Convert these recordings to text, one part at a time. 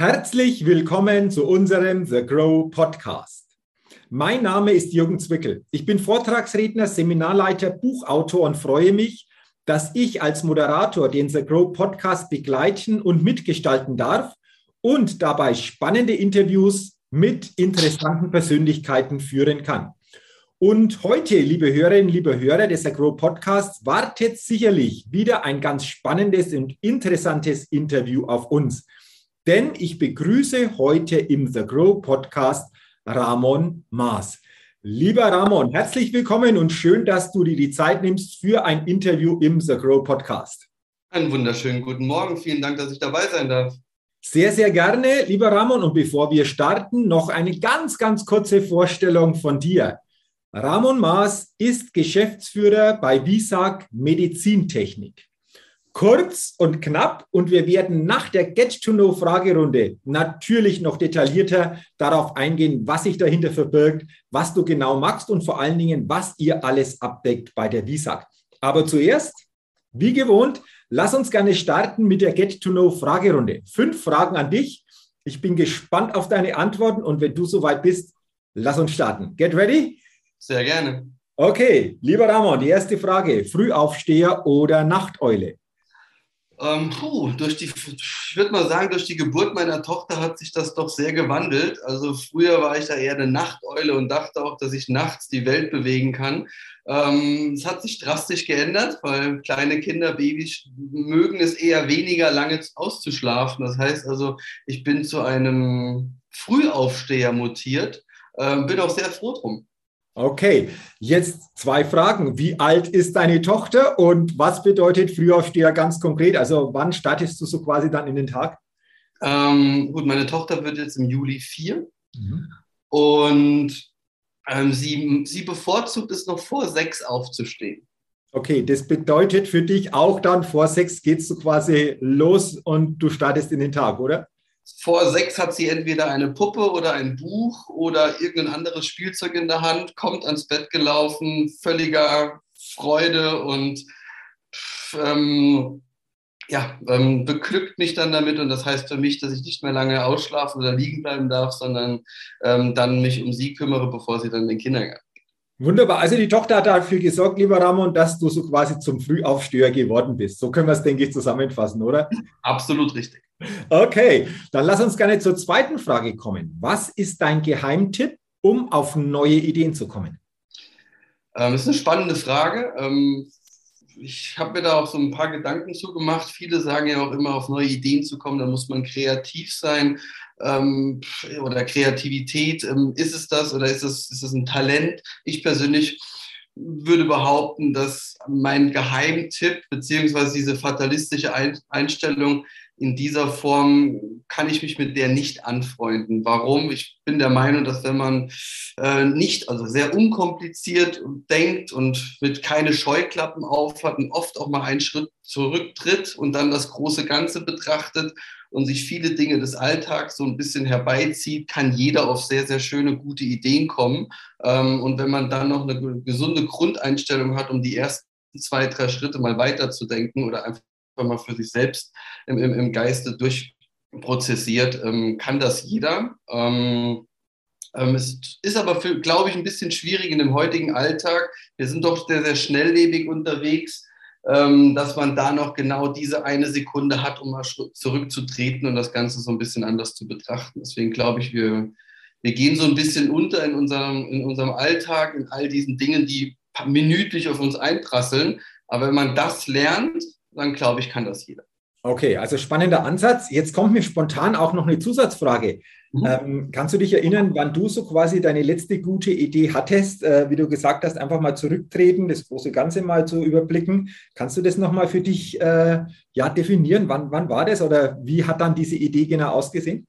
Herzlich willkommen zu unserem The Grow Podcast. Mein Name ist Jürgen Zwickel. Ich bin Vortragsredner, Seminarleiter, Buchautor und freue mich, dass ich als Moderator den The Grow Podcast begleiten und mitgestalten darf und dabei spannende Interviews mit interessanten Persönlichkeiten führen kann. Und heute, liebe Hörerinnen, liebe Hörer des Agro Podcasts, wartet sicherlich wieder ein ganz spannendes und interessantes Interview auf uns denn ich begrüße heute im The Grow Podcast Ramon Maas. Lieber Ramon, herzlich willkommen und schön, dass du dir die Zeit nimmst für ein Interview im The Grow Podcast. Einen wunderschönen guten Morgen. Vielen Dank, dass ich dabei sein darf. Sehr, sehr gerne, lieber Ramon. Und bevor wir starten, noch eine ganz, ganz kurze Vorstellung von dir. Ramon Maas ist Geschäftsführer bei Visag Medizintechnik kurz und knapp und wir werden nach der Get-to-Know-Fragerunde natürlich noch detaillierter darauf eingehen, was sich dahinter verbirgt, was du genau machst und vor allen Dingen, was ihr alles abdeckt bei der VISAG. Aber zuerst, wie gewohnt, lass uns gerne starten mit der Get-to-Know-Fragerunde. Fünf Fragen an dich. Ich bin gespannt auf deine Antworten und wenn du soweit bist, lass uns starten. Get ready? Sehr gerne. Okay, lieber Ramon, die erste Frage. Frühaufsteher oder Nachteule? Ähm, puh, durch die, ich würde mal sagen, durch die Geburt meiner Tochter hat sich das doch sehr gewandelt. Also früher war ich da eher eine Nachteule und dachte auch, dass ich nachts die Welt bewegen kann. Ähm, es hat sich drastisch geändert, weil kleine Kinder, Babys mögen es eher weniger lange auszuschlafen. Das heißt also, ich bin zu einem Frühaufsteher mutiert, ähm, bin auch sehr froh drum. Okay, jetzt zwei Fragen. Wie alt ist deine Tochter und was bedeutet Frühaufsteher ganz konkret? Also wann startest du so quasi dann in den Tag? Ähm, gut, meine Tochter wird jetzt im Juli vier mhm. und ähm, sie, sie bevorzugt es noch vor sechs aufzustehen. Okay, das bedeutet für dich auch dann vor sechs gehst du quasi los und du startest in den Tag, oder? Vor sechs hat sie entweder eine Puppe oder ein Buch oder irgendein anderes Spielzeug in der Hand, kommt ans Bett gelaufen, völliger Freude und ähm, ja, ähm, beglückt mich dann damit und das heißt für mich, dass ich nicht mehr lange ausschlafen oder liegen bleiben darf, sondern ähm, dann mich um sie kümmere, bevor sie dann in den Kindergarten Wunderbar. Also die Tochter hat dafür gesorgt, lieber Ramon, dass du so quasi zum Frühaufsteher geworden bist. So können wir es, denke ich, zusammenfassen, oder? Absolut richtig. Okay, dann lass uns gerne zur zweiten Frage kommen. Was ist dein Geheimtipp, um auf neue Ideen zu kommen? Ähm, das ist eine spannende Frage. Ich habe mir da auch so ein paar Gedanken zu gemacht. Viele sagen ja auch immer, auf neue Ideen zu kommen, da muss man kreativ sein ähm, oder Kreativität. Ähm, ist es das oder ist es, ist es ein Talent? Ich persönlich würde behaupten, dass mein Geheimtipp beziehungsweise diese fatalistische Einstellung in dieser Form kann ich mich mit der nicht anfreunden. Warum? Ich bin der Meinung, dass wenn man äh, nicht, also sehr unkompliziert denkt und mit keine Scheuklappen aufhat und oft auch mal einen Schritt zurücktritt und dann das große Ganze betrachtet und sich viele Dinge des Alltags so ein bisschen herbeizieht, kann jeder auf sehr, sehr schöne, gute Ideen kommen. Ähm, und wenn man dann noch eine gesunde Grundeinstellung hat, um die ersten zwei, drei Schritte mal weiterzudenken oder einfach mal für sich selbst im, im, im Geiste durchprozessiert, ähm, kann das jeder. Ähm, ähm, es ist aber, glaube ich, ein bisschen schwierig in dem heutigen Alltag. Wir sind doch sehr, sehr schnelllebig unterwegs, ähm, dass man da noch genau diese eine Sekunde hat, um mal zurückzutreten und das Ganze so ein bisschen anders zu betrachten. Deswegen glaube ich, wir, wir gehen so ein bisschen unter in unserem, in unserem Alltag, in all diesen Dingen, die minütlich auf uns einprasseln. Aber wenn man das lernt, dann glaube ich, kann das jeder. Okay, also spannender Ansatz. Jetzt kommt mir spontan auch noch eine Zusatzfrage. Mhm. Ähm, kannst du dich erinnern, wann du so quasi deine letzte gute Idee hattest, äh, wie du gesagt hast, einfach mal zurücktreten, das große Ganze mal zu überblicken? Kannst du das nochmal für dich äh, ja, definieren? Wann, wann war das oder wie hat dann diese Idee genau ausgesehen?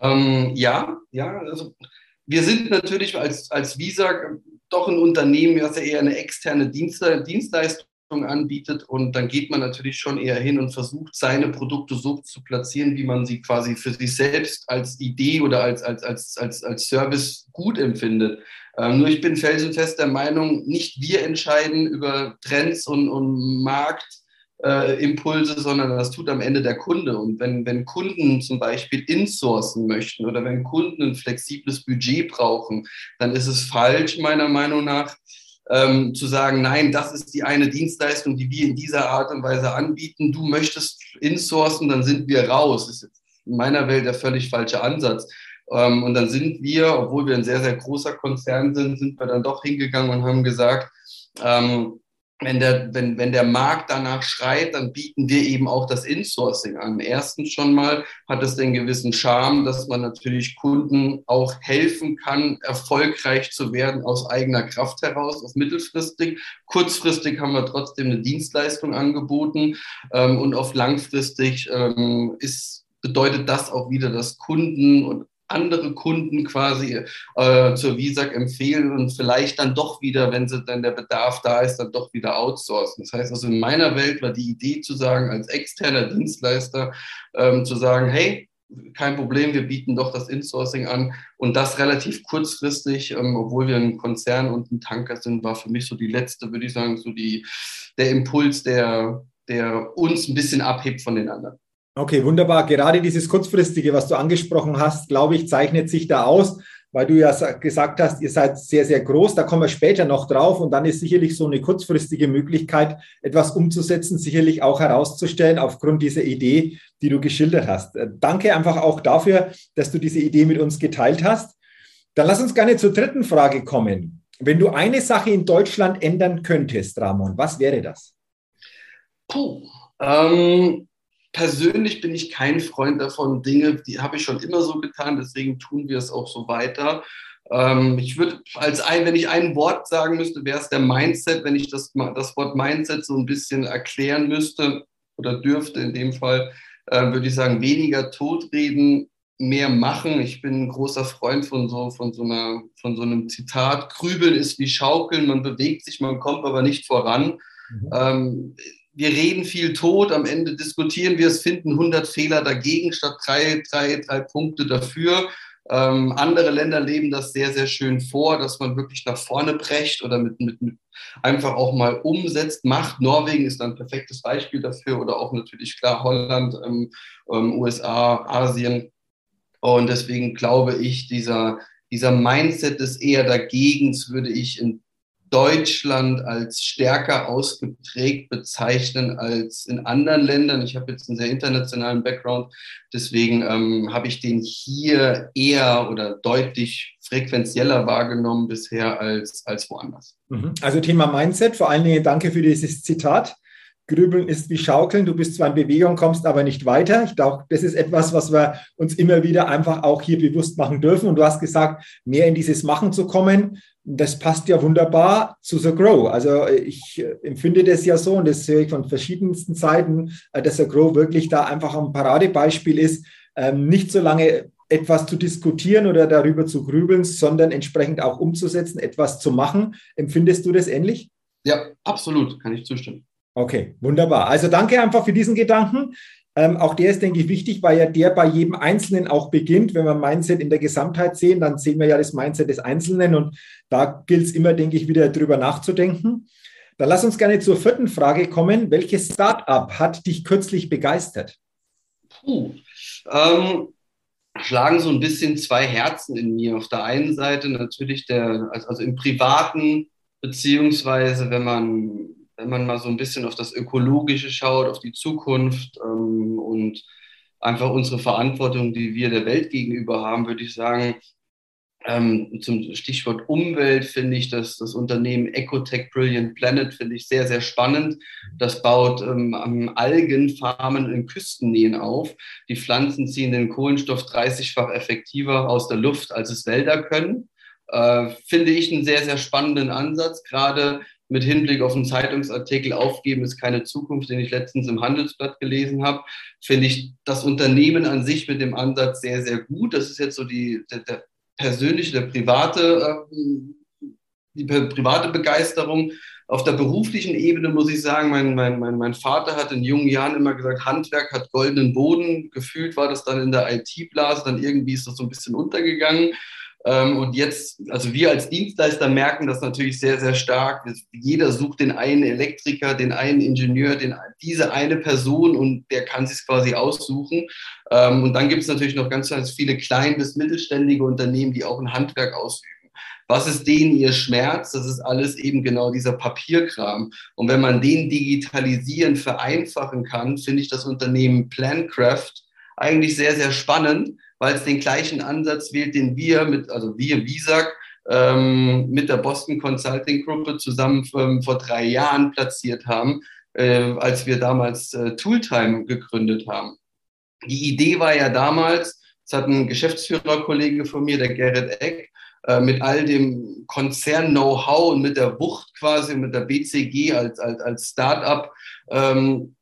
Ähm, ja, ja, also wir sind natürlich als, als Visa doch ein Unternehmen, das ja eher eine externe Dienstleistung anbietet und dann geht man natürlich schon eher hin und versucht, seine Produkte so zu platzieren, wie man sie quasi für sich selbst als Idee oder als, als, als, als, als Service gut empfindet. Ähm, nur ich bin felsenfest der Meinung, nicht wir entscheiden über Trends und, und Markt, äh, sondern das tut am Ende der Kunde. Und wenn, wenn Kunden zum Beispiel insourcen möchten oder wenn Kunden ein flexibles Budget brauchen, dann ist es falsch, meiner Meinung nach, ähm, zu sagen, nein, das ist die eine Dienstleistung, die wir in dieser Art und Weise anbieten. Du möchtest insourcen, dann sind wir raus. Das ist in meiner Welt der völlig falsche Ansatz. Ähm, und dann sind wir, obwohl wir ein sehr, sehr großer Konzern sind, sind wir dann doch hingegangen und haben gesagt, ähm, wenn der, wenn, wenn der Markt danach schreit, dann bieten wir eben auch das Insourcing an. Erstens schon mal hat es den gewissen Charme, dass man natürlich Kunden auch helfen kann, erfolgreich zu werden aus eigener Kraft heraus, auf mittelfristig. Kurzfristig haben wir trotzdem eine Dienstleistung angeboten ähm, und auf langfristig ähm, ist, bedeutet das auch wieder, dass Kunden und andere Kunden quasi äh, zur Visag empfehlen und vielleicht dann doch wieder, wenn sie dann der Bedarf da ist, dann doch wieder outsourcen. Das heißt also in meiner Welt war die Idee zu sagen, als externer Dienstleister ähm, zu sagen, hey, kein Problem, wir bieten doch das Insourcing an und das relativ kurzfristig, ähm, obwohl wir ein Konzern und ein Tanker sind, war für mich so die letzte, würde ich sagen, so die, der Impuls, der, der uns ein bisschen abhebt von den anderen. Okay, wunderbar. Gerade dieses kurzfristige, was du angesprochen hast, glaube ich, zeichnet sich da aus, weil du ja gesagt hast, ihr seid sehr, sehr groß. Da kommen wir später noch drauf. Und dann ist sicherlich so eine kurzfristige Möglichkeit, etwas umzusetzen, sicherlich auch herauszustellen aufgrund dieser Idee, die du geschildert hast. Äh, danke einfach auch dafür, dass du diese Idee mit uns geteilt hast. Dann lass uns gerne zur dritten Frage kommen. Wenn du eine Sache in Deutschland ändern könntest, Ramon, was wäre das? Puh, ähm, persönlich bin ich kein Freund davon. Dinge, die habe ich schon immer so getan, deswegen tun wir es auch so weiter. Ähm, ich würde als ein, wenn ich ein Wort sagen müsste, wäre es der Mindset. Wenn ich das, das Wort Mindset so ein bisschen erklären müsste oder dürfte in dem Fall, äh, würde ich sagen, weniger Totreden, mehr machen. Ich bin ein großer Freund von so, von so, einer, von so einem Zitat. Grübeln ist wie Schaukeln, man bewegt sich, man kommt aber nicht voran. Mhm. Ähm, wir reden viel tot, am Ende diskutieren wir es, finden 100 Fehler dagegen statt drei, drei, drei Punkte dafür. Ähm, andere Länder leben das sehr, sehr schön vor, dass man wirklich nach vorne brecht oder mit, mit, mit einfach auch mal umsetzt, macht. Norwegen ist ein perfektes Beispiel dafür oder auch natürlich klar Holland, ähm, ähm, USA, Asien. Und deswegen glaube ich, dieser, dieser Mindset des eher Dagegens würde ich in Deutschland als stärker ausgeprägt bezeichnen als in anderen Ländern. Ich habe jetzt einen sehr internationalen Background, deswegen ähm, habe ich den hier eher oder deutlich frequenzieller wahrgenommen bisher als, als woanders. Mhm. Also Thema Mindset, vor allen Dingen danke für dieses Zitat. Grübeln ist wie Schaukeln. Du bist zwar in Bewegung, kommst aber nicht weiter. Ich glaube, das ist etwas, was wir uns immer wieder einfach auch hier bewusst machen dürfen. Und du hast gesagt, mehr in dieses Machen zu kommen. Das passt ja wunderbar zu The Grow. Also ich empfinde das ja so und das höre ich von verschiedensten Seiten, äh, dass The Grow wirklich da einfach ein Paradebeispiel ist, ähm, nicht so lange etwas zu diskutieren oder darüber zu grübeln, sondern entsprechend auch umzusetzen, etwas zu machen. Empfindest du das ähnlich? Ja, absolut, kann ich zustimmen. Okay, wunderbar. Also danke einfach für diesen Gedanken. Ähm, auch der ist, denke ich, wichtig, weil ja der bei jedem Einzelnen auch beginnt. Wenn wir Mindset in der Gesamtheit sehen, dann sehen wir ja das Mindset des Einzelnen und da gilt es immer, denke ich, wieder drüber nachzudenken. Dann lass uns gerne zur vierten Frage kommen. Welches Startup hat dich kürzlich begeistert? Puh, ähm, schlagen so ein bisschen zwei Herzen in mir. Auf der einen Seite natürlich der, also im privaten, beziehungsweise wenn man wenn man mal so ein bisschen auf das Ökologische schaut, auf die Zukunft ähm, und einfach unsere Verantwortung, die wir der Welt gegenüber haben, würde ich sagen, ähm, zum Stichwort Umwelt finde ich dass das Unternehmen Ecotech Brilliant Planet finde ich sehr, sehr spannend. Das baut ähm, Algenfarmen in Küstennähen auf. Die Pflanzen ziehen den Kohlenstoff 30-fach effektiver aus der Luft, als es Wälder können. Äh, finde ich einen sehr, sehr spannenden Ansatz, gerade mit Hinblick auf einen Zeitungsartikel Aufgeben ist keine Zukunft, den ich letztens im Handelsblatt gelesen habe, finde ich das Unternehmen an sich mit dem Ansatz sehr, sehr gut. Das ist jetzt so die, der, der persönliche, der private, äh, die private Begeisterung. Auf der beruflichen Ebene muss ich sagen, mein, mein, mein, mein Vater hat in jungen Jahren immer gesagt, Handwerk hat goldenen Boden. Gefühlt war das dann in der IT-Blase, dann irgendwie ist das so ein bisschen untergegangen. Ähm, und jetzt, also wir als Dienstleister merken das natürlich sehr, sehr stark. Jeder sucht den einen Elektriker, den einen Ingenieur, den, diese eine Person und der kann sich quasi aussuchen. Ähm, und dann gibt es natürlich noch ganz, ganz viele klein- bis mittelständige Unternehmen, die auch ein Handwerk ausüben. Was ist denen ihr Schmerz? Das ist alles eben genau dieser Papierkram. Und wenn man den digitalisieren, vereinfachen kann, finde ich das Unternehmen Plancraft eigentlich sehr, sehr spannend, weil es den gleichen Ansatz wählt, den wir mit, also wir, Visak, ähm, mit der Boston Consulting Gruppe zusammen ähm, vor drei Jahren platziert haben, äh, als wir damals äh, Tooltime gegründet haben. Die Idee war ja damals, das hat ein Geschäftsführerkollege von mir, der Gerrit Eck, äh, mit all dem Konzern-Know-how und mit der Wucht quasi, mit der BCG als, als, als Start-up, ähm,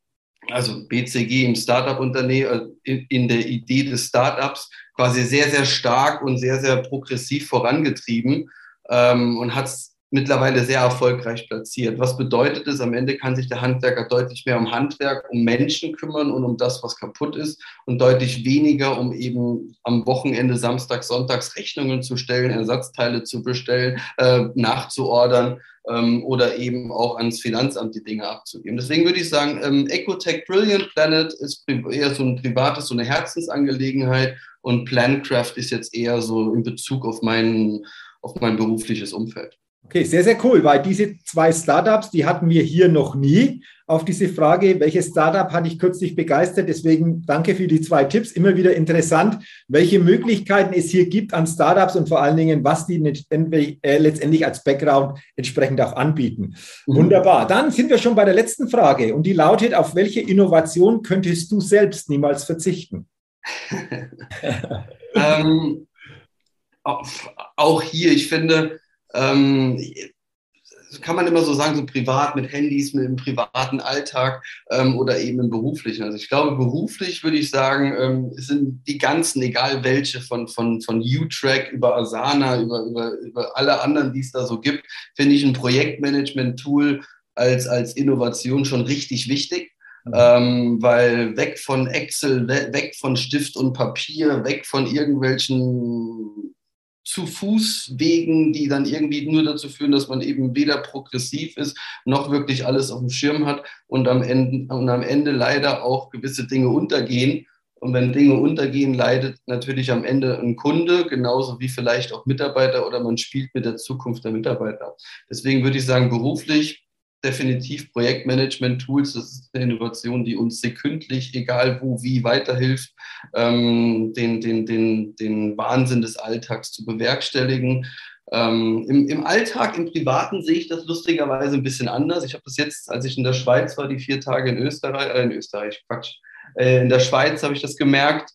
also BCG im Startup-Unternehmen, äh, in, der Idee des Startups quasi sehr, sehr stark und sehr, sehr progressiv vorangetrieben ähm, und hat es mittlerweile sehr erfolgreich platziert. Was bedeutet es? Am Ende kann sich der Handwerker deutlich mehr um Handwerk, um Menschen kümmern und um das, was kaputt ist und deutlich weniger, um eben am Wochenende, Samstag, Sonntags Rechnungen zu stellen, Ersatzteile zu bestellen, äh, nachzuordern ähm, oder eben auch ans Finanzamt die Dinge abzugeben. Deswegen würde ich sagen, ähm, Ecotech Brilliant Planet ist eher so ein privates, so eine Herzensangelegenheit und Plancraft ist jetzt eher so in Bezug auf mein, auf mein berufliches Umfeld. Okay, sehr, sehr cool, weil diese zwei Startups, die hatten wir hier noch nie. Auf diese Frage, welches Startup hatte ich kürzlich begeistert? Deswegen danke für die zwei Tipps. Immer wieder interessant, welche Möglichkeiten es hier gibt an Startups und vor allen Dingen, was die äh, letztendlich als Background entsprechend auch anbieten. Mhm. Wunderbar. Dann sind wir schon bei der letzten Frage und die lautet, auf welche Innovation könntest du selbst niemals verzichten? ähm, auch hier, ich finde, ähm, kann man immer so sagen, so privat mit Handys, mit dem privaten Alltag ähm, oder eben im beruflichen. Also ich glaube, beruflich würde ich sagen, ähm, sind die ganzen, egal welche, von, von, von U-Track über Asana, über, über, über alle anderen, die es da so gibt, finde ich ein Projektmanagement-Tool als, als Innovation schon richtig wichtig. Mhm. Ähm, weil weg von Excel, weg von Stift und Papier, weg von irgendwelchen zu Fußwegen, die dann irgendwie nur dazu führen, dass man eben weder progressiv ist, noch wirklich alles auf dem Schirm hat und am Ende, und am Ende leider auch gewisse Dinge untergehen. Und wenn Dinge untergehen, leidet natürlich am Ende ein Kunde, genauso wie vielleicht auch Mitarbeiter oder man spielt mit der Zukunft der Mitarbeiter. Deswegen würde ich sagen, beruflich definitiv Projektmanagement-Tools. Das ist eine Innovation, die uns sekündlich, egal wo, wie, weiterhilft, ähm, den, den, den, den Wahnsinn des Alltags zu bewerkstelligen. Ähm, im, Im Alltag, im Privaten sehe ich das lustigerweise ein bisschen anders. Ich habe das jetzt, als ich in der Schweiz war, die vier Tage in Österreich, äh, in Österreich, Quatsch, äh, in der Schweiz habe ich das gemerkt.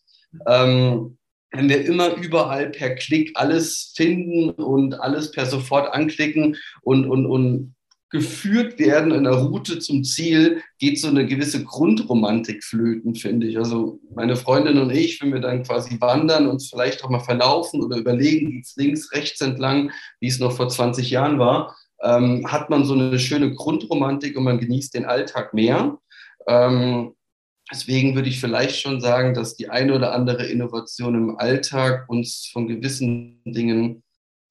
Ähm, wenn wir immer überall per Klick alles finden und alles per sofort anklicken und, und, und geführt werden in der Route zum Ziel, geht so eine gewisse Grundromantik flöten, finde ich. Also meine Freundin und ich, wenn wir dann quasi wandern, uns vielleicht auch mal verlaufen oder überlegen, geht es links, rechts entlang, wie es noch vor 20 Jahren war, ähm, hat man so eine schöne Grundromantik und man genießt den Alltag mehr. Ähm, deswegen würde ich vielleicht schon sagen, dass die eine oder andere Innovation im Alltag uns von gewissen Dingen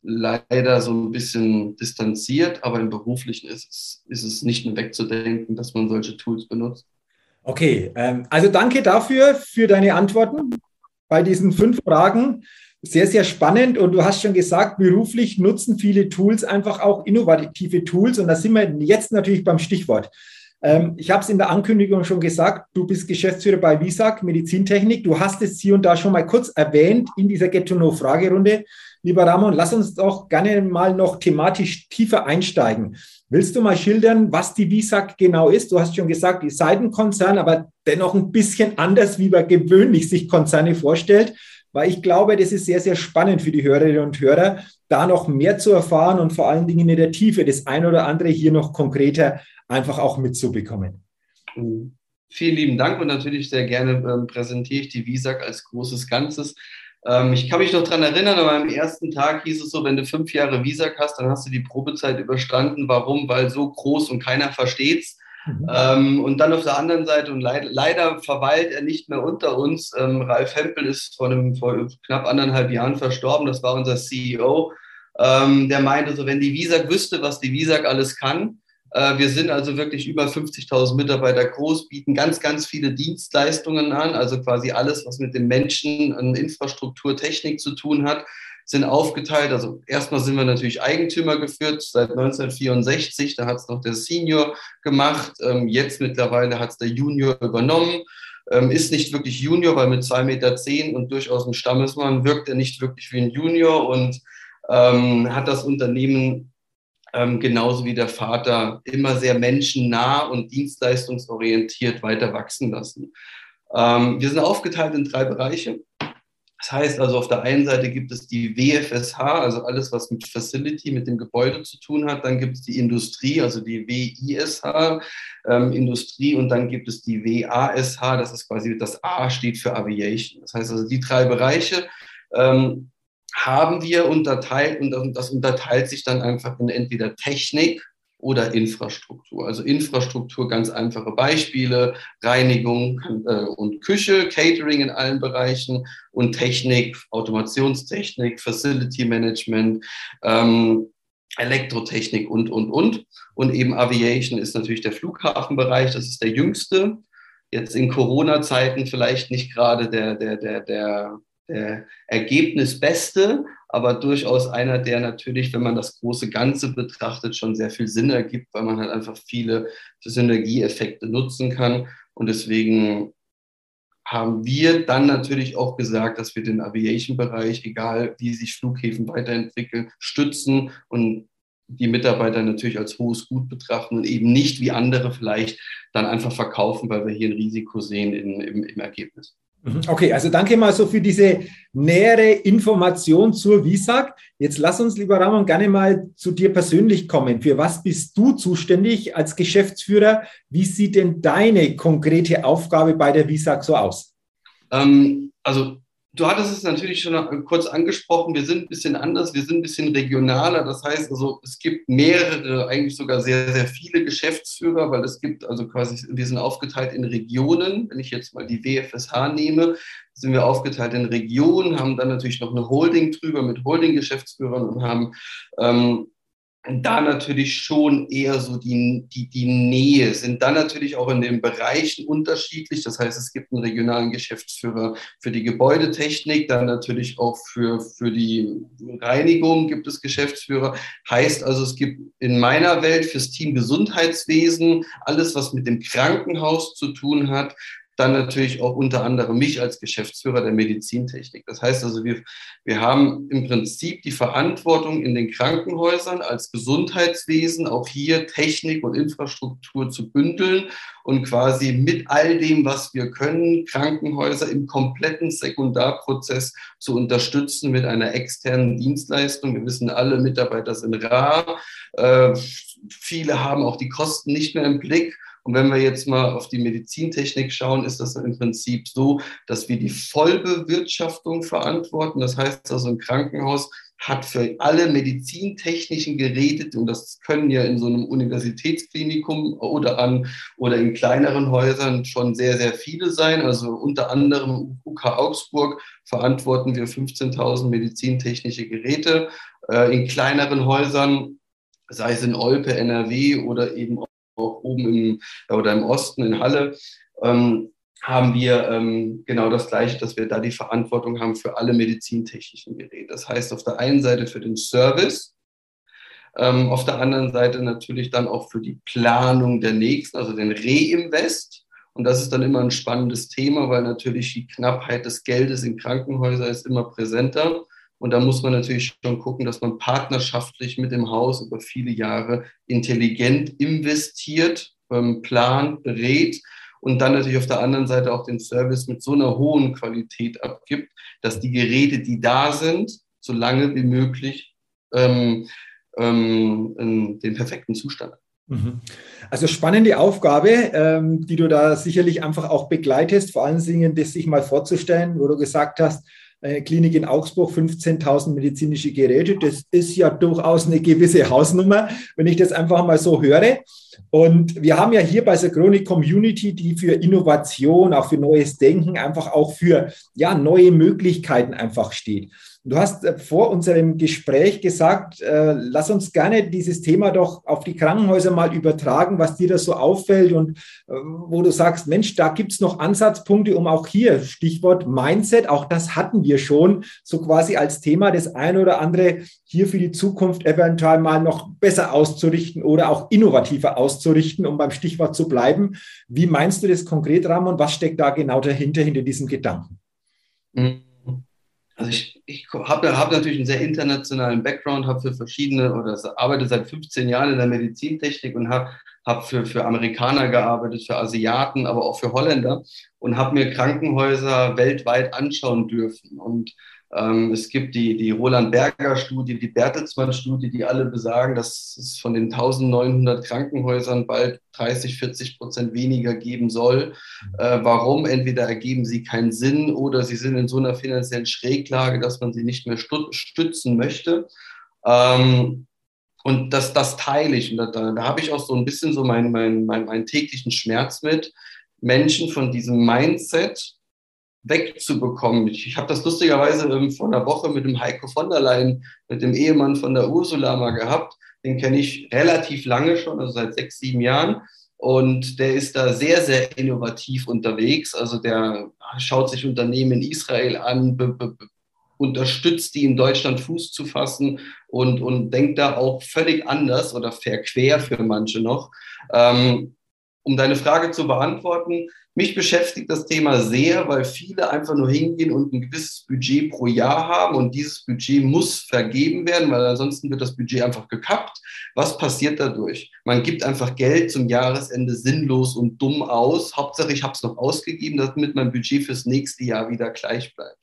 leider so ein bisschen distanziert, aber im Beruflichen ist es, ist es nicht mehr wegzudenken, dass man solche Tools benutzt. Okay, ähm, also danke dafür, für deine Antworten bei diesen fünf Fragen. Sehr, sehr spannend. Und du hast schon gesagt, beruflich nutzen viele Tools einfach auch innovative Tools. Und da sind wir jetzt natürlich beim Stichwort. Ähm, ich habe es in der Ankündigung schon gesagt, du bist Geschäftsführer bei Visag Medizintechnik. Du hast es hier und da schon mal kurz erwähnt in dieser Get-to-Know-Fragerunde. Lieber Ramon, lass uns doch gerne mal noch thematisch tiefer einsteigen. Willst du mal schildern, was die Visag genau ist? Du hast schon gesagt, die Seitenkonzern, aber dennoch ein bisschen anders, wie man gewöhnlich sich Konzerne vorstellt, weil ich glaube, das ist sehr, sehr spannend für die Hörerinnen und Hörer, da noch mehr zu erfahren und vor allen Dingen in der Tiefe das ein oder andere hier noch konkreter einfach auch mitzubekommen. Mhm. Vielen lieben Dank und natürlich sehr gerne ähm, präsentiere ich die Visag als großes Ganzes. Ähm, ich kann mich noch daran erinnern, aber am ersten Tag hieß es so, wenn du fünf Jahre Visag hast, dann hast du die Probezeit überstanden. Warum? Weil so groß und keiner versteht's. Mhm. Ähm, und dann auf der anderen Seite, und leid, leider verweilt er nicht mehr unter uns, ähm, Ralf Hempel ist vor, einem, vor knapp anderthalb Jahren verstorben, das war unser CEO, ähm, der meinte so, wenn die Visag wüsste, was die Visag alles kann, wir sind also wirklich über 50.000 Mitarbeiter groß, bieten ganz, ganz viele Dienstleistungen an, also quasi alles, was mit den Menschen und Infrastruktur, Technik zu tun hat sind aufgeteilt. Also erstmal sind wir natürlich Eigentümer geführt seit 1964. Da hat es noch der Senior gemacht. Ähm, jetzt mittlerweile hat es der Junior übernommen. Ähm, ist nicht wirklich Junior, weil mit 2,10 Meter zehn und durchaus ein Stammesmann wirkt er nicht wirklich wie ein Junior und ähm, hat das Unternehmen ähm, genauso wie der Vater immer sehr menschennah und dienstleistungsorientiert weiter wachsen lassen. Ähm, wir sind aufgeteilt in drei Bereiche. Das heißt also, auf der einen Seite gibt es die WFSH, also alles, was mit Facility, mit dem Gebäude zu tun hat. Dann gibt es die Industrie, also die WISH, ähm, Industrie. Und dann gibt es die WASH, das ist quasi, das A steht für Aviation. Das heißt also, die drei Bereiche ähm, haben wir unterteilt und das unterteilt sich dann einfach in entweder Technik, oder Infrastruktur. Also Infrastruktur, ganz einfache Beispiele, Reinigung äh, und Küche, Catering in allen Bereichen und Technik, Automationstechnik, Facility Management, ähm, Elektrotechnik und, und, und. Und eben Aviation ist natürlich der Flughafenbereich, das ist der jüngste. Jetzt in Corona-Zeiten vielleicht nicht gerade der, der, der, der, der Ergebnisbeste, aber durchaus einer, der natürlich, wenn man das große Ganze betrachtet, schon sehr viel Sinn ergibt, weil man halt einfach viele Synergieeffekte nutzen kann. Und deswegen haben wir dann natürlich auch gesagt, dass wir den Aviation-Bereich, egal wie sich Flughäfen weiterentwickeln, stützen und die Mitarbeiter natürlich als hohes Gut betrachten und eben nicht wie andere vielleicht dann einfach verkaufen, weil wir hier ein Risiko sehen in, im, im Ergebnis. Mhm. Okay, also danke mal so für diese nähere Information zur Visag. Jetzt lass uns, lieber Ramon, gerne mal zu dir persönlich kommen. Für was bist du zuständig als Geschäftsführer? Wie sieht denn deine konkrete Aufgabe bei der Visag so aus? Ähm, also Du hattest es natürlich schon kurz angesprochen, wir sind ein bisschen anders, wir sind ein bisschen regionaler. Das heißt also, es gibt mehrere, eigentlich sogar sehr, sehr viele Geschäftsführer, weil es gibt also quasi, wir sind aufgeteilt in Regionen. Wenn ich jetzt mal die WFSH nehme, sind wir aufgeteilt in Regionen, haben dann natürlich noch eine Holding drüber mit Holding-Geschäftsführern und haben ähm, da natürlich schon eher so die, die, die Nähe, sind dann natürlich auch in den Bereichen unterschiedlich. Das heißt, es gibt einen regionalen Geschäftsführer für die Gebäudetechnik, dann natürlich auch für, für die Reinigung gibt es Geschäftsführer. Heißt also, es gibt in meiner Welt fürs Team Gesundheitswesen alles, was mit dem Krankenhaus zu tun hat, dann natürlich auch unter anderem mich als Geschäftsführer der Medizintechnik. Das heißt also, wir, wir haben im Prinzip die Verantwortung in den Krankenhäusern als Gesundheitswesen auch hier Technik und Infrastruktur zu bündeln und quasi mit all dem, was wir können, Krankenhäuser im kompletten Sekundarprozess zu unterstützen mit einer externen Dienstleistung. Wir wissen, alle Mitarbeiter sind rar. Äh, viele haben auch die Kosten nicht mehr im Blick und wenn wir jetzt mal auf die Medizintechnik schauen, ist das im Prinzip so, dass wir die Vollbewirtschaftung verantworten. Das heißt also, ein Krankenhaus hat für alle medizintechnischen Geräte, und das können ja in so einem Universitätsklinikum oder an oder in kleineren Häusern schon sehr, sehr viele sein. Also unter anderem UK Augsburg verantworten wir 15.000 medizintechnische Geräte. Äh, in kleineren Häusern, sei es in Olpe, NRW oder eben auch oben im, oder im Osten in Halle, ähm, haben wir ähm, genau das Gleiche, dass wir da die Verantwortung haben für alle medizintechnischen Geräte. Das heißt, auf der einen Seite für den Service, ähm, auf der anderen Seite natürlich dann auch für die Planung der nächsten, also den Reinvest. Und das ist dann immer ein spannendes Thema, weil natürlich die Knappheit des Geldes in Krankenhäusern ist immer präsenter. Und da muss man natürlich schon gucken, dass man partnerschaftlich mit dem Haus über viele Jahre intelligent investiert, ähm, plant, berät und dann natürlich auf der anderen Seite auch den Service mit so einer hohen Qualität abgibt, dass die Geräte, die da sind, so lange wie möglich ähm, ähm, den perfekten Zustand mhm. also spannende Aufgabe, ähm, die du da sicherlich einfach auch begleitest, vor allen Dingen das sich mal vorzustellen, wo du gesagt hast, Klinik in Augsburg, 15.000 medizinische Geräte. Das ist ja durchaus eine gewisse Hausnummer, wenn ich das einfach mal so höre. Und wir haben ja hier bei der Chronic Community, die für Innovation, auch für neues Denken, einfach auch für ja, neue Möglichkeiten einfach steht. Du hast äh, vor unserem Gespräch gesagt, äh, lass uns gerne dieses Thema doch auf die Krankenhäuser mal übertragen, was dir da so auffällt und äh, wo du sagst, Mensch, da gibt es noch Ansatzpunkte, um auch hier, Stichwort Mindset, auch das hatten wir schon, so quasi als Thema das eine oder andere hier für die Zukunft eventuell mal noch besser auszurichten oder auch innovativer auszurichten, um beim Stichwort zu bleiben. Wie meinst du das konkret, Ramon? Was steckt da genau dahinter, hinter diesem Gedanken? Mhm. Also ich, ich habe hab natürlich einen sehr internationalen Background, habe für verschiedene oder arbeite seit 15 Jahren in der Medizintechnik und habe hab für, für Amerikaner gearbeitet, für Asiaten, aber auch für Holländer und habe mir Krankenhäuser weltweit anschauen dürfen. Und ähm, es gibt die, die Roland-Berger-Studie, die Bertelsmann-Studie, die alle besagen, dass es von den 1900 Krankenhäusern bald 30, 40 Prozent weniger geben soll. Äh, warum? Entweder ergeben sie keinen Sinn oder sie sind in so einer finanziellen Schräglage, dass man sie nicht mehr stützen möchte. Ähm, und das, das teile ich. Und da, da, da habe ich auch so ein bisschen so meinen mein, mein, mein täglichen Schmerz mit, Menschen von diesem Mindset wegzubekommen. Ich, ich habe das lustigerweise ähm, vor einer Woche mit dem Heiko von der Leyen, mit dem Ehemann von der Ursula mal gehabt. Den kenne ich relativ lange schon, also seit sechs, sieben Jahren. Und der ist da sehr, sehr innovativ unterwegs. Also der schaut sich Unternehmen in Israel an, be, be, unterstützt die in Deutschland Fuß zu fassen und, und denkt da auch völlig anders oder verquer für manche noch. Ähm, um deine Frage zu beantworten, mich beschäftigt das Thema sehr, weil viele einfach nur hingehen und ein gewisses Budget pro Jahr haben und dieses Budget muss vergeben werden, weil ansonsten wird das Budget einfach gekappt. Was passiert dadurch? Man gibt einfach Geld zum Jahresende sinnlos und dumm aus. Hauptsache, ich habe es noch ausgegeben, damit mein Budget fürs nächste Jahr wieder gleich bleibt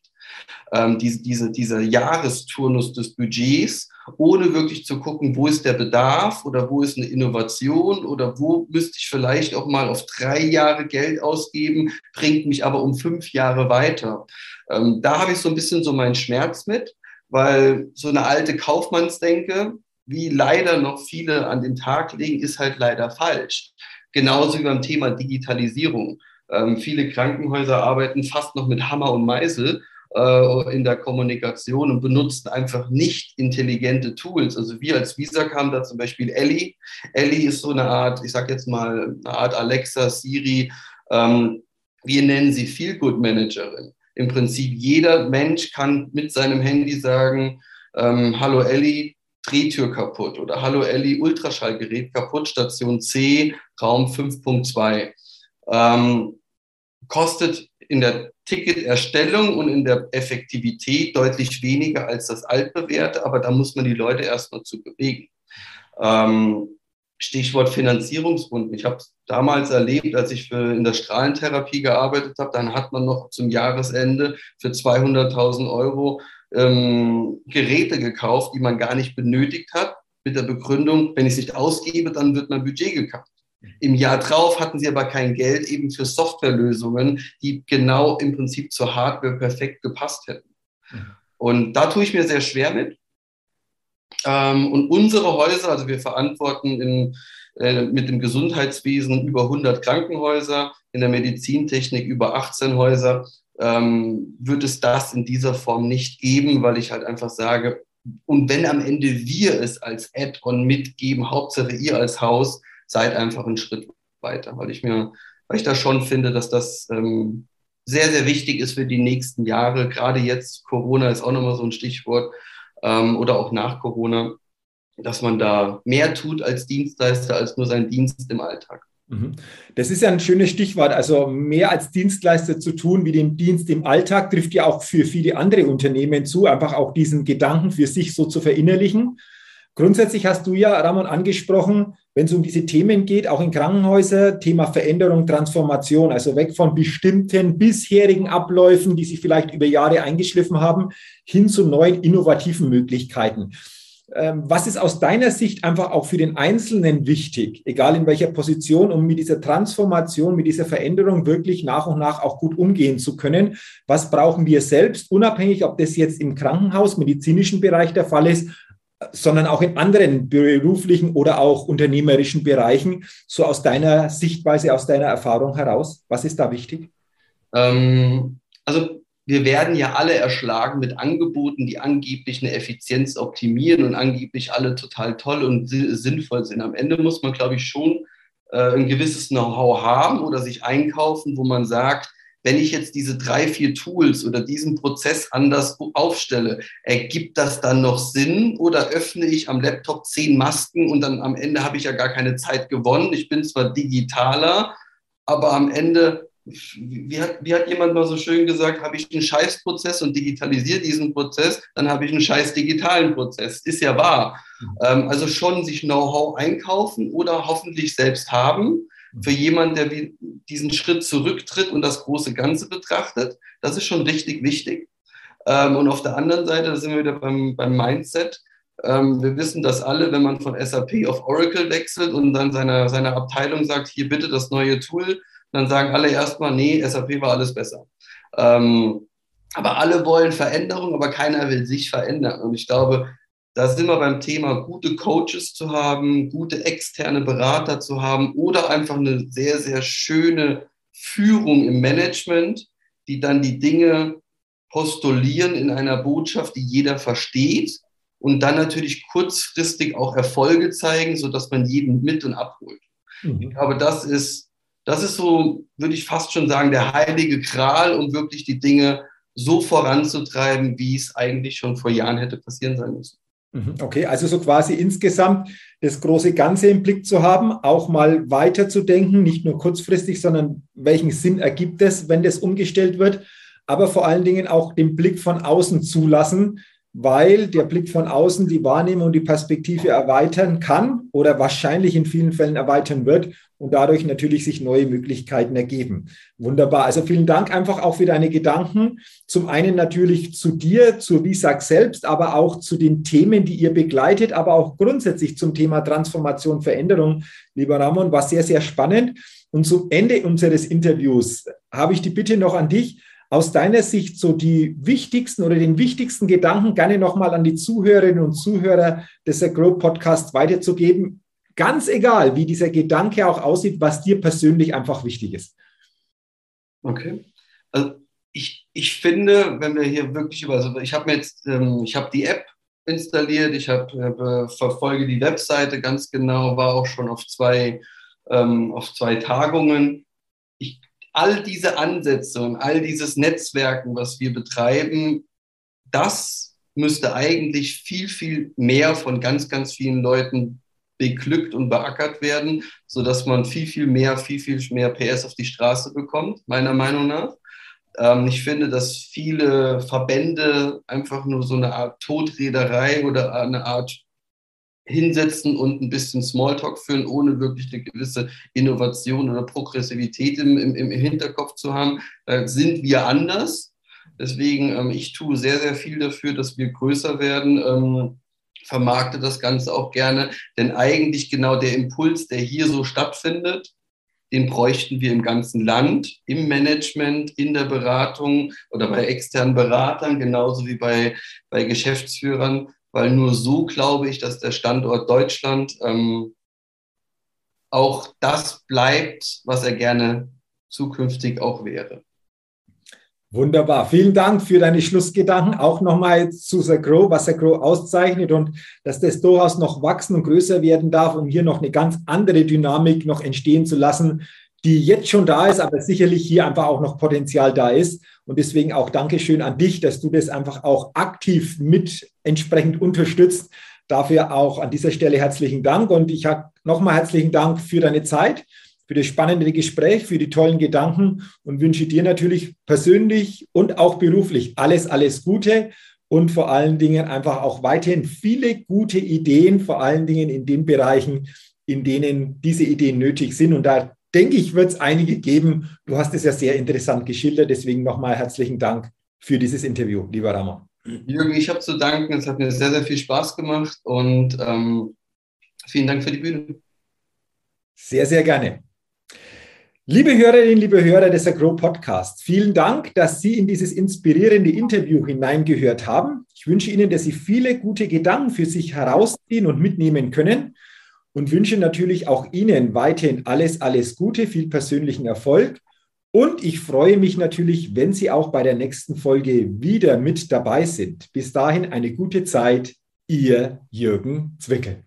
ähm, diese, diese, dieser Jahresturnus des Budgets, ohne wirklich zu gucken, wo ist der Bedarf oder wo ist eine Innovation oder wo müsste ich vielleicht auch mal auf drei Jahre Geld ausgeben, bringt mich aber um fünf Jahre weiter. Ähm, da habe ich so ein bisschen so meinen Schmerz mit, weil so eine alte Kaufmannsdenke, wie leider noch viele an den Tag legen, ist halt leider falsch. Genauso wie beim Thema Digitalisierung. Ähm, viele Krankenhäuser arbeiten fast noch mit Hammer und Meißel äh, in der Kommunikation und benutzen einfach nicht intelligente Tools. Also wir als Visa haben da zum Beispiel Ellie. Ellie ist so eine Art, ich sage jetzt mal, eine Art Alexa, Siri. Ähm, wir nennen sie Feel-Good-Managerin. Im Prinzip jeder Mensch kann mit seinem Handy sagen, ähm, hallo Ellie, Drehtür kaputt oder Hallo Ellie, Ultraschallgerät kaputt, Station C, Raum 5.2. Ähm, kostet in der Ticketerstellung und in der Effektivität deutlich weniger als das altbewährte, aber da muss man die Leute erstmal zu bewegen. Ähm, Stichwort Finanzierungsrunden. Ich habe es damals erlebt, als ich für, in der Strahlentherapie gearbeitet habe, dann hat man noch zum Jahresende für 200.000 Euro ähm, Geräte gekauft, die man gar nicht benötigt hat, mit der Begründung, wenn ich es nicht ausgebe, dann wird mein Budget gekappt. Im Jahr drauf hatten sie aber kein Geld eben für Softwarelösungen, die genau im Prinzip zur Hardware perfekt gepasst hätten. Und da tue ich mir sehr schwer mit. Ähm, und unsere Häuser, also wir verantworten in, äh, mit dem Gesundheitswesen über 100 Krankenhäuser, in der Medizintechnik über 18 Häuser, ähm, wird es das in dieser Form nicht geben, weil ich halt einfach sage, und wenn am Ende wir es als Add-on mitgeben, Hauptsache ihr als Haus, seid einfach einen Schritt weiter, weil ich mir, weil ich da schon finde, dass das ähm, sehr, sehr wichtig ist für die nächsten Jahre. Gerade jetzt, Corona ist auch nochmal so ein Stichwort ähm, oder auch nach Corona, dass man da mehr tut als Dienstleister, als nur seinen Dienst im Alltag. Mhm. Das ist ja ein schönes Stichwort. Also mehr als Dienstleister zu tun wie den Dienst im Alltag trifft ja auch für viele andere Unternehmen zu, einfach auch diesen Gedanken für sich so zu verinnerlichen. Grundsätzlich hast du ja, Ramon, angesprochen, wenn es um diese Themen geht, auch in Krankenhäusern, Thema Veränderung, Transformation, also weg von bestimmten bisherigen Abläufen, die sich vielleicht über Jahre eingeschliffen haben, hin zu neuen innovativen Möglichkeiten. Ähm, was ist aus deiner Sicht einfach auch für den Einzelnen wichtig, egal in welcher Position, um mit dieser Transformation, mit dieser Veränderung wirklich nach und nach auch gut umgehen zu können? Was brauchen wir selbst, unabhängig, ob das jetzt im Krankenhaus, medizinischen Bereich der Fall ist sondern auch in anderen beruflichen oder auch unternehmerischen Bereichen, so aus deiner Sichtweise, aus deiner Erfahrung heraus? Was ist da wichtig? Ähm, also wir werden ja alle erschlagen mit Angeboten, die angeblich eine Effizienz optimieren und angeblich alle total toll und sinnvoll sind. Am Ende muss man, glaube ich, schon äh, ein gewisses Know-how haben oder sich einkaufen, wo man sagt, wenn ich jetzt diese drei, vier Tools oder diesen Prozess anders aufstelle, ergibt das dann noch Sinn oder öffne ich am Laptop zehn Masken und dann am Ende habe ich ja gar keine Zeit gewonnen. Ich bin zwar digitaler, aber am Ende, wie hat, wie hat jemand mal so schön gesagt, habe ich einen Scheißprozess und digitalisiere diesen Prozess, dann habe ich einen scheiß digitalen Prozess. Ist ja wahr. Mhm. Ähm, also schon sich Know-how einkaufen oder hoffentlich selbst haben für jemanden, der diesen Schritt zurücktritt und das große Ganze betrachtet, das ist schon richtig wichtig. Ähm, und auf der anderen Seite, da sind wir wieder beim, beim Mindset. Ähm, wir wissen das alle, wenn man von SAP auf Oracle wechselt und dann seiner, seiner Abteilung sagt, hier bitte das neue Tool, dann sagen alle erstmal, nee, SAP war alles besser. Ähm, aber alle wollen Veränderung, aber keiner will sich verändern. Und ich glaube, da sind wir beim Thema, gute Coaches zu haben, gute externe Berater zu haben oder einfach eine sehr, sehr schöne Führung im Management, die dann die Dinge postulieren in einer Botschaft, die jeder versteht und dann natürlich kurzfristig auch Erfolge zeigen, sodass man jeden mit und abholt. Mhm. Ich glaube, das ist, das ist so, würde ich fast schon sagen, der heilige Kral, um wirklich die Dinge so voranzutreiben, wie es eigentlich schon vor Jahren hätte passieren sein müssen. Mhm, okay, also so quasi insgesamt das große Ganze im Blick zu haben, auch mal weiter zu denken, nicht nur kurzfristig, sondern welchen Sinn ergibt es, wenn das umgestellt wird, aber vor allen Dingen auch den Blick von außen zulassen, weil der Blick von außen die Wahrnehmung und die Perspektive erweitern kann oder wahrscheinlich in vielen Fällen erweitern wird und dadurch natürlich sich neue Möglichkeiten ergeben. Wunderbar. Also vielen Dank einfach auch für deine Gedanken. Zum einen natürlich zu dir, zur Visag selbst, aber auch zu den Themen, die ihr begleitet, aber auch grundsätzlich zum Thema Transformation, Veränderung. Lieber Ramon, war sehr, sehr spannend. Und zum Ende unseres Interviews habe ich die Bitte noch an dich, aus deiner Sicht so die wichtigsten oder den wichtigsten Gedanken gerne nochmal an die Zuhörerinnen und Zuhörer des Grow Podcasts weiterzugeben. Ganz egal, wie dieser Gedanke auch aussieht, was dir persönlich einfach wichtig ist. Okay. Also ich, ich finde, wenn wir hier wirklich über, also ich habe mir jetzt, ähm, ich habe die App installiert, ich habe äh, verfolge die Webseite ganz genau, war auch schon auf zwei, ähm, auf zwei Tagungen. Ich all diese Ansätze und all dieses Netzwerken, was wir betreiben, das müsste eigentlich viel, viel mehr von ganz, ganz vielen Leuten beglückt und beackert werden, sodass man viel, viel mehr, viel, viel mehr PS auf die Straße bekommt, meiner Meinung nach. Ähm, ich finde, dass viele Verbände einfach nur so eine Art Todrederei oder eine Art hinsetzen und ein bisschen Smalltalk führen, ohne wirklich eine gewisse Innovation oder Progressivität im, im, im Hinterkopf zu haben. Da sind wir anders. Deswegen, ähm, ich tue sehr, sehr viel dafür, dass wir größer werden. Ähm, vermarkte das Ganze auch gerne, denn eigentlich genau der Impuls, der hier so stattfindet, den bräuchten wir im ganzen Land, im Management, in der Beratung oder bei externen Beratern, genauso wie bei, bei Geschäftsführern, weil nur so glaube ich, dass der Standort Deutschland ähm, auch das bleibt, was er gerne zukünftig auch wäre. Wunderbar. Vielen Dank für deine Schlussgedanken. Auch nochmal zu The Grow, was The Grow auszeichnet und dass das durchaus noch wachsen und größer werden darf, um hier noch eine ganz andere Dynamik noch entstehen zu lassen, die jetzt schon da ist, aber sicherlich hier einfach auch noch Potenzial da ist. Und deswegen auch Dankeschön an dich, dass du das einfach auch aktiv mit entsprechend unterstützt. Dafür auch an dieser Stelle herzlichen Dank. Und ich habe nochmal herzlichen Dank für deine Zeit, für das spannende Gespräch, für die tollen Gedanken und wünsche dir natürlich persönlich und auch beruflich alles, alles Gute und vor allen Dingen einfach auch weiterhin viele gute Ideen, vor allen Dingen in den Bereichen, in denen diese Ideen nötig sind. Und da denke ich, wird es einige geben. Du hast es ja sehr interessant geschildert. Deswegen nochmal herzlichen Dank für dieses Interview, lieber Ramon. Jürgen, ich habe zu danken. Es hat mir sehr, sehr viel Spaß gemacht und ähm, vielen Dank für die Bühne. Sehr, sehr gerne. Liebe Hörerinnen, liebe Hörer des Agro Podcasts, vielen Dank, dass Sie in dieses inspirierende Interview hineingehört haben. Ich wünsche Ihnen, dass Sie viele gute Gedanken für sich herausziehen und mitnehmen können und wünsche natürlich auch Ihnen weiterhin alles, alles Gute, viel persönlichen Erfolg. Und ich freue mich natürlich, wenn Sie auch bei der nächsten Folge wieder mit dabei sind. Bis dahin eine gute Zeit. Ihr Jürgen Zwickel.